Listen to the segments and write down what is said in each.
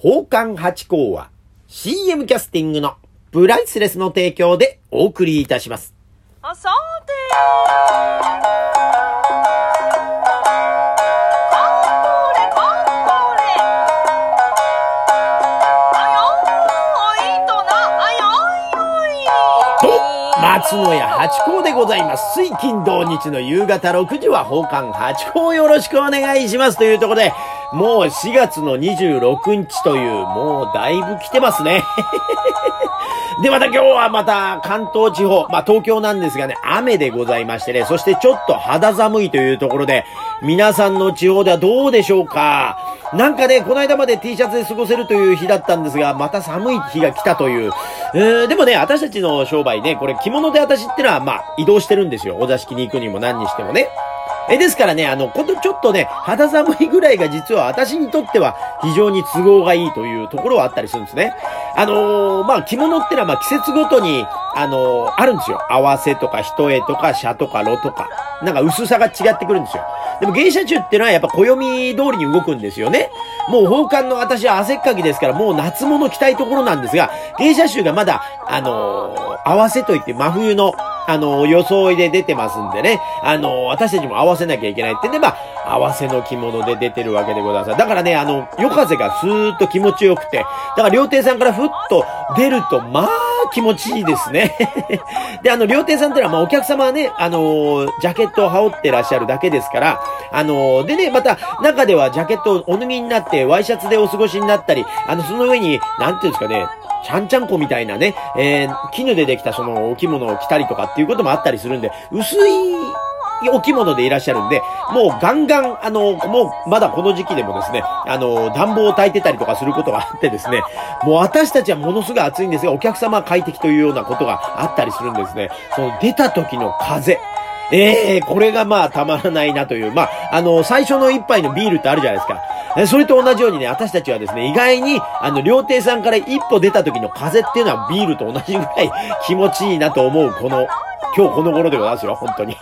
宝冠八甲は CM キャスティングのプライスレスの提供でお送りいたします。あさて松野屋八甲でございます。水金土日の夕方6時は宝冠八甲よろしくお願いしますというところで、もう4月の26日という、もうだいぶ来てますね。で、また今日はまた関東地方、まあ東京なんですがね、雨でございましてね、そしてちょっと肌寒いというところで、皆さんの地方ではどうでしょうかなんかね、この間まで T シャツで過ごせるという日だったんですが、また寒い日が来たという。えー、でもね、私たちの商売ね、これ着物で私ってのは、まあ移動してるんですよ。お座敷に行くにも何にしてもね。え、ですからね、あの、ことちょっとね、肌寒いぐらいが実は私にとっては非常に都合がいいというところはあったりするんですね。あのー、まあ、着物ってのはま季節ごとに、あのー、あるんですよ。合わせとか一重とか車とか炉とか。なんか薄さが違ってくるんですよ。でも芸者中ってのはやっぱ暦通りに動くんですよね。もう宝冠の私は汗っかきですからもう夏物着たいところなんですが、芸者衆がまだ、あのー、合わせといって真冬の、あの、装いで出てますんでね、あの、私たちも合わせなきゃいけないってんで、まあ、合わせの着物で出てるわけでございます。だからね、あの、夜風がスーッと気持ちよくて、だから料亭さんからふっと出ると、まあ、気持ちいいですね。で、あの、料亭さんってのは、まあ、お客様はね、あのー、ジャケットを羽織ってらっしゃるだけですから、あのー、でね、また、中ではジャケットをお脱ぎになって、ワイシャツでお過ごしになったり、あの、その上に、なんていうんですかね、ちゃんちゃんこみたいなね、えー、絹でできたそのお着物を着たりとかっていうこともあったりするんで、薄いお着物でいらっしゃるんで、もうガンガン、あの、もうまだこの時期でもですね、あの、暖房を焚いてたりとかすることがあってですね、もう私たちはものすごい暑いんですが、お客様は快適というようなことがあったりするんですね。その出た時の風。ええー、これがまあたまらないなという。まあ、あの、最初の一杯のビールってあるじゃないですか。それと同じようにね、私たちはですね、意外に、あの、料亭さんから一歩出た時の風っていうのはビールと同じぐらい気持ちいいなと思う、この、今日この頃でございますよ、本当に。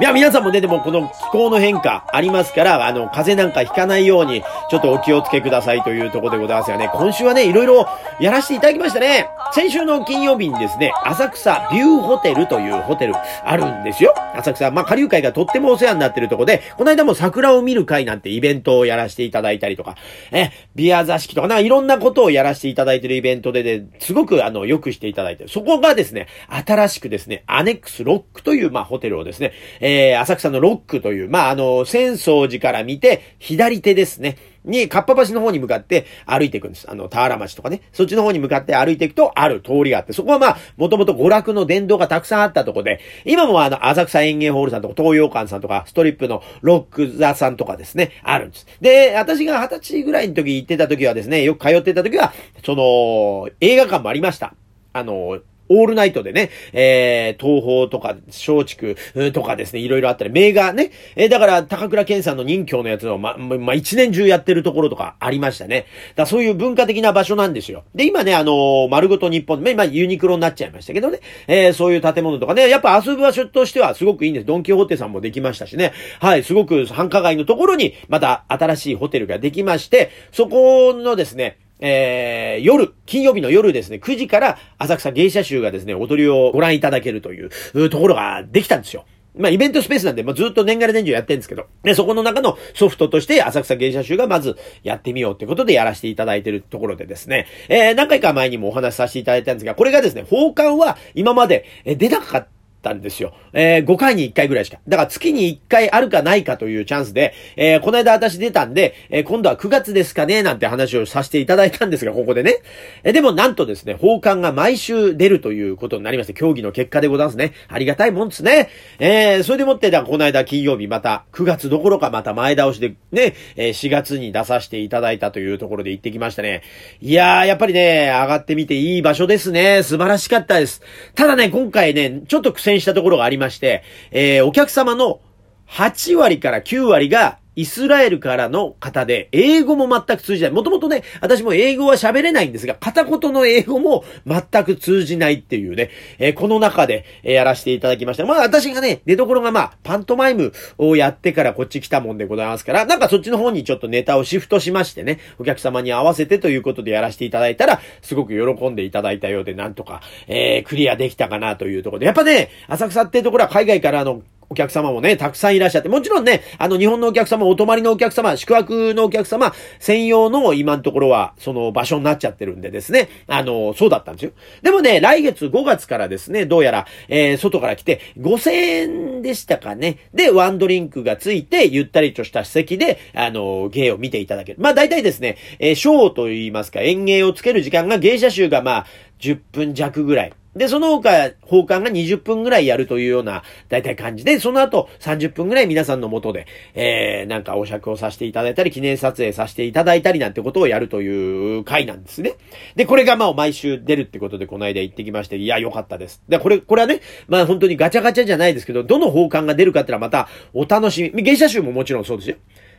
いや、皆さんもね、でもこの気候の変化ありますから、あの、風邪なんかひかないように、ちょっとお気をつけくださいというところでございますがね、今週はね、いろいろやらせていただきましたね。先週の金曜日にですね、浅草ビューホテルというホテルあるんですよ。浅草、まあ、下流会がとってもお世話になってるとこで、この間も桜を見る会なんてイベントをやらせていただいたりとか、え、ビア座敷とか、ないろんなことをやらせていただいてるイベントでね、すごくあの、良くしていただいてる。そこがですね、新しくですね、アネックスロックという、まあ、ホテルをですね、えー、浅草のロックという、まあ、あの、浅草寺から見て、左手ですね、に、かっぱ橋の方に向かって歩いていくんです。あの、田原町とかね。そっちの方に向かって歩いていくと、ある通りがあって、そこはまあ、もともと娯楽の伝道がたくさんあったとこで、今もあの、浅草園芸ホールさんとか、東洋館さんとか、ストリップのロック座さんとかですね、あるんです。で、私が二十歳ぐらいの時行ってた時はですね、よく通ってた時は、その、映画館もありました。あの、オールナイトでね、えー、東宝とか、松竹とかですね、いろいろあったり、名画ね、えー、だから、高倉健さんの任教のやつを、ま、ま、一年中やってるところとかありましたね。だそういう文化的な場所なんですよ。で、今ね、あのー、丸ごと日本で、まあ、ユニクロになっちゃいましたけどね、えー、そういう建物とかね、やっぱ遊ぶ場所としてはすごくいいんです。ドンキホーテさんもできましたしね、はい、すごく繁華街のところに、また新しいホテルができまして、そこのですね、えー、夜、金曜日の夜ですね、9時から浅草芸者集がですね、踊りをご覧いただけるというところができたんですよ。まあ、イベントスペースなんで、まあ、ずっと年がら年中やってるんですけど、で、そこの中のソフトとして、浅草芸者集がまずやってみようってことでやらせていただいてるところでですね、えー、何回か前にもお話しさせていただいたんですが、これがですね、奉還は今まで出なかったたんですよ。えー、5回に1回ぐらいしか。だから月に1回あるかないかというチャンスで、えー、この間私出たんで、えー、今度は9月ですかねなんて話をさせていただいたんですが、ここでね。えー、でもなんとですね、奉還が毎週出るということになりまして、競技の結果でございますね。ありがたいもんですね。えー、それでもって、だからこの間金曜日また9月どころかまた前倒しでね、えー、4月に出させていただいたというところで行ってきましたね。いやー、やっぱりね、上がってみていい場所ですね。素晴らしかったです。ただね、今回ね、ちょっと苦戦したところがありまして、えー、お客様の8割から9割がイスラエルからの方で、英語も全く通じない。もともとね、私も英語は喋れないんですが、片言の英語も全く通じないっていうね、えー、この中で、えー、やらせていただきました。まあ私がね、出所がまあ、パントマイムをやってからこっち来たもんでございますから、なんかそっちの方にちょっとネタをシフトしましてね、お客様に合わせてということでやらせていただいたら、すごく喜んでいただいたようで、なんとか、えー、クリアできたかなというところで。やっぱね、浅草っていうところは海外からのお客様もね、たくさんいらっしゃって、もちろんね、あの、日本のお客様、お泊まりのお客様、宿泊のお客様、専用の今のところは、その場所になっちゃってるんでですね、あの、そうだったんですよ。でもね、来月5月からですね、どうやら、えー、外から来て、5000円でしたかね。で、ワンドリンクがついて、ゆったりとした席で、あの、芸を見ていただける。まあ、大体ですね、えー、ショーと言いますか、演芸をつける時間が芸者集がまあ、10分弱ぐらい。で、その他、奉還が20分ぐらいやるというような、だいたい感じで、その後30分ぐらい皆さんのもとで、えー、なんかお酌をさせていただいたり、記念撮影させていただいたりなんてことをやるという回なんですね。で、これがまあ毎週出るってことで、この間行ってきまして、いや、良かったです。で、これ、これはね、まあ本当にガチャガチャじゃないですけど、どの奉還が出るかってのはまたお楽しみ。芸者集ももちろんそうですよ。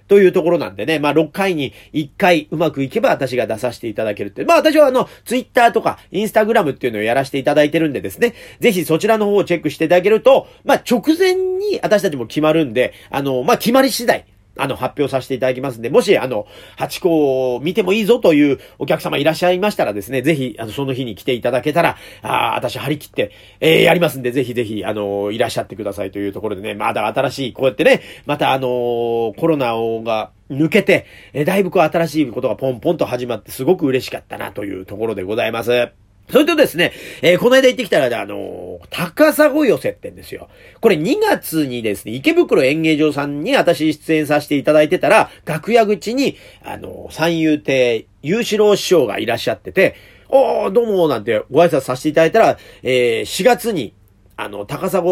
というところなんでね、まあ6回に1回うまくいけば私が出させていただけるって。まあ私はあの、ツイッターとかインスタグラムっていうのをやらせていただいてるんでですね、ぜひそちらの方をチェックしていただけると、まあ直前に私たちも決まるんで、あの、まあ決まり次第、あの、発表させていただきますんで、もし、あの、8個を見てもいいぞというお客様いらっしゃいましたらですね、ぜひ、あの、その日に来ていただけたら、ああ、私張り切って、えー、やりますんで、ぜひぜひ、あの、いらっしゃってくださいというところでね、まだ新しい、こうやってね、またあのコロナが、抜けて、えだいぶこう新しいことがポンポンと始まってすごく嬉しかったなというところでございます。それとですね、えー、この間行ってきたら、あのー、高砂寄せってんですよ。これ2月にですね、池袋演芸場さんに私出演させていただいてたら、楽屋口に、あのー、三遊亭、雄志郎師匠がいらっしゃってて、おー、どうも、なんてご挨拶させていただいたら、えー、4月に、あの、高砂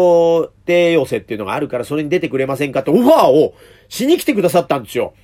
亭寄せっていうのがあるから、それに出てくれませんかってオファーをしに来てくださったんですよ。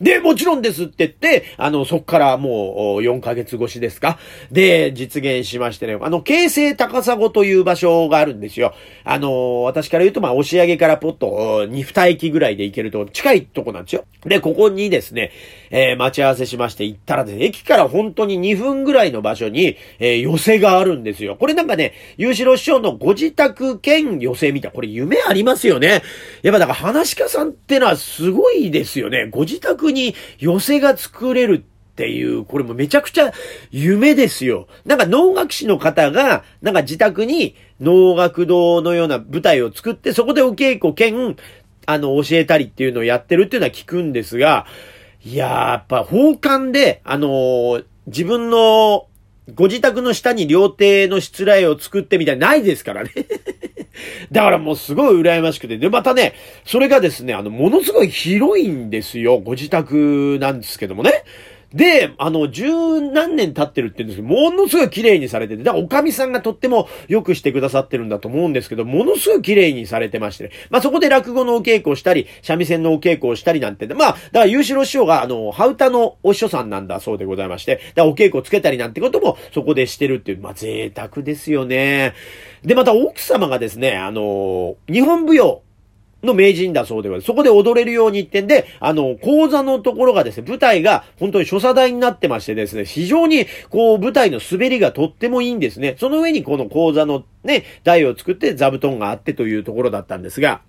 で、もちろんですって言って、あの、そっからもう4ヶ月越しですか？で、実現しましてね、あの、京成高砂という場所があるんですよ。あの、私から言うと、まあ、押し上げからポッと2、2駅ぐらいで行けると近いとこなんですよ。で、ここにですね、えー、待ち合わせしまして行ったらですね、駅から本当に2分ぐらいの場所に、えー、寄せがあるんですよ。これなんかね、優志郎師匠のご自宅兼寄せみたい。これ夢ありますよね。やっぱだから、話し家さんってのはすごいですよね。ご自宅に寄せが作れるっていう、これもめちゃくちゃ夢ですよ。なんか能楽師の方が、なんか自宅に能楽堂のような舞台を作って、そこでお稽古兼、あの、教えたりっていうのをやってるっていうのは聞くんですが、いやー、やっぱ奉還で、あのー、自分のご自宅の下に料亭の失礼を作ってみたいないですからね だからもうすごい羨ましくて。で、またね、それがですね、あの、ものすごい広いんですよ。ご自宅なんですけどもね。で、あの、十何年経ってるって言うんですけど、ものすごい綺麗にされてて、だからおかみさんがとってもよくしてくださってるんだと思うんですけど、ものすごい綺麗にされてましてね。まあ、そこで落語のお稽古をしたり、三味線のお稽古をしたりなんて、まあ、だから優秀師匠が、あの、ハウタのお師匠さんなんだそうでございまして、だからお稽古をつけたりなんてこともそこでしてるっていう、まあ、贅沢ですよね。で、また奥様がですね、あの、日本舞踊、の名人だそうでは、そこで踊れるようにってんで、あの、講座のところがですね、舞台が本当に所作台になってましてですね、非常にこう舞台の滑りがとってもいいんですね。その上にこの講座のね、台を作って座布団があってというところだったんですが、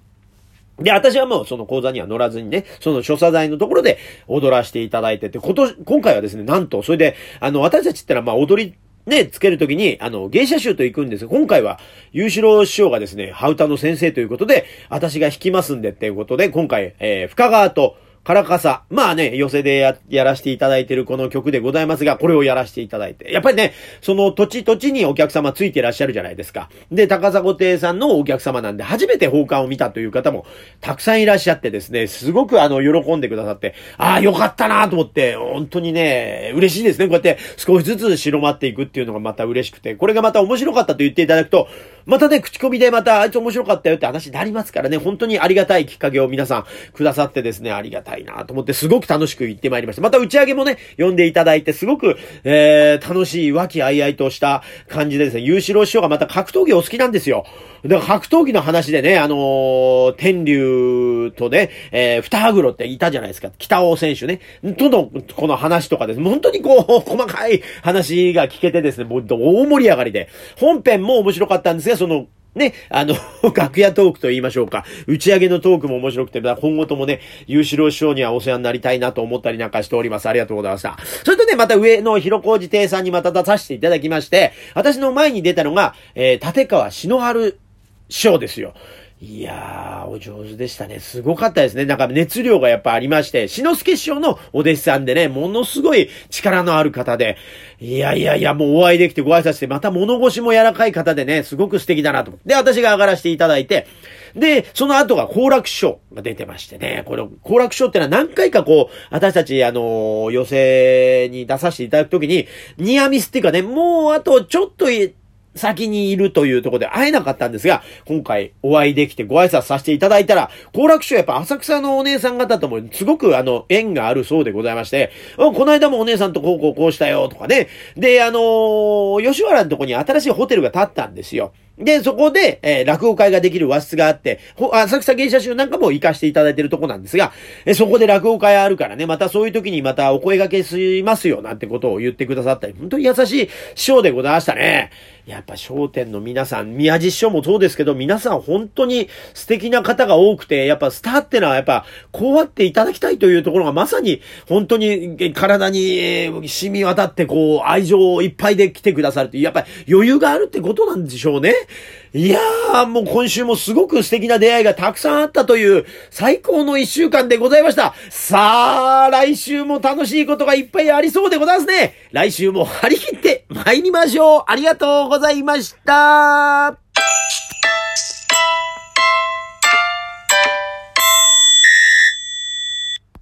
で、私はもうその講座には乗らずにね、その所作台のところで踊らせていただいてて、今年、今回はですね、なんと、それで、あの、私たちってのはまあ踊りね、つけるときに、あの、芸者集と行くんですが今回は、優志郎師匠がですね、ハウタの先生ということで、私が弾きますんでっていうことで、今回、えー、深川と、カラカサ。まあね、寄せでや、やらせていただいてるこの曲でございますが、これをやらせていただいて。やっぱりね、その土地土地にお客様ついてらっしゃるじゃないですか。で、高砂亭さんのお客様なんで、初めて奉還を見たという方もたくさんいらっしゃってですね、すごくあの、喜んでくださって、ああ、よかったなと思って、本当にね、嬉しいですね。こうやって少しずつ広まっていくっていうのがまた嬉しくて、これがまた面白かったと言っていただくと、またね、口コミでまた、あいつ面白かったよって話になりますからね、本当にありがたいきっかけを皆さんくださってですね、ありがたいたいなと思ってすごく楽しく行ってまいりました。また打ち上げもね、呼んでいただいてすごく、えー、楽しい和気あいあいとした感じでですね、優志郎師匠がまた格闘技お好きなんですよ。だから格闘技の話でね、あのー、天竜とね、えー、二羽黒っていたじゃないですか。北尾選手ね。との、この話とかです。本当にこう、細かい話が聞けてですね、もう大盛り上がりで。本編も面白かったんですが、その、ね、あの、楽屋トークと言いましょうか。打ち上げのトークも面白くて、今後ともね、優志郎師匠にはお世話になりたいなと思ったりなんかしております。ありがとうございました。それとね、また上の広小路亭さんにまた出させていただきまして、私の前に出たのが、えー、立川篠春師匠ですよ。いやー、お上手でしたね。すごかったですね。なんか熱量がやっぱありまして、篠介師匠のお弟子さんでね、ものすごい力のある方で、いやいやいや、もうお会いできてご挨拶して、また物腰も柔らかい方でね、すごく素敵だなと。で、私が上がらせていただいて、で、その後が好楽師匠が出てましてね、この好楽師匠ってのは何回かこう、私たち、あのー、寄席に出させていただくときに、ニアミスっていうかね、もうあとちょっと先にいるというところで会えなかったんですが、今回お会いできてご挨拶させていただいたら、後楽師匠やっぱ浅草のお姉さん方ともすごくあの、縁があるそうでございまして、この間もお姉さんとこうこうこうしたよとかね。で、あのー、吉原のとこに新しいホテルが建ったんですよ。で、そこで、えー、落語会ができる和室があって、ほ浅草芸者集なんかも行かしていただいてるとこなんですが、えー、そこで落語会あるからね、またそういう時にまたお声掛けしますよ、なんてことを言ってくださったり、本当に優しい師匠でございましたね。やっぱ商店の皆さん、宮地師匠もそうですけど、皆さん本当に素敵な方が多くて、やっぱスターってのはやっぱ、こうあっていただきたいというところがまさに、本当に体に染み渡って、こう、愛情いっぱいで来てくださるって、やっぱり余裕があるってことなんでしょうね。いやー、もう今週もすごく素敵な出会いがたくさんあったという、最高の一週間でございました。さあ、来週も楽しいことがいっぱいありそうでございますね。来週も張り切って参りましょう。ありがとうございました。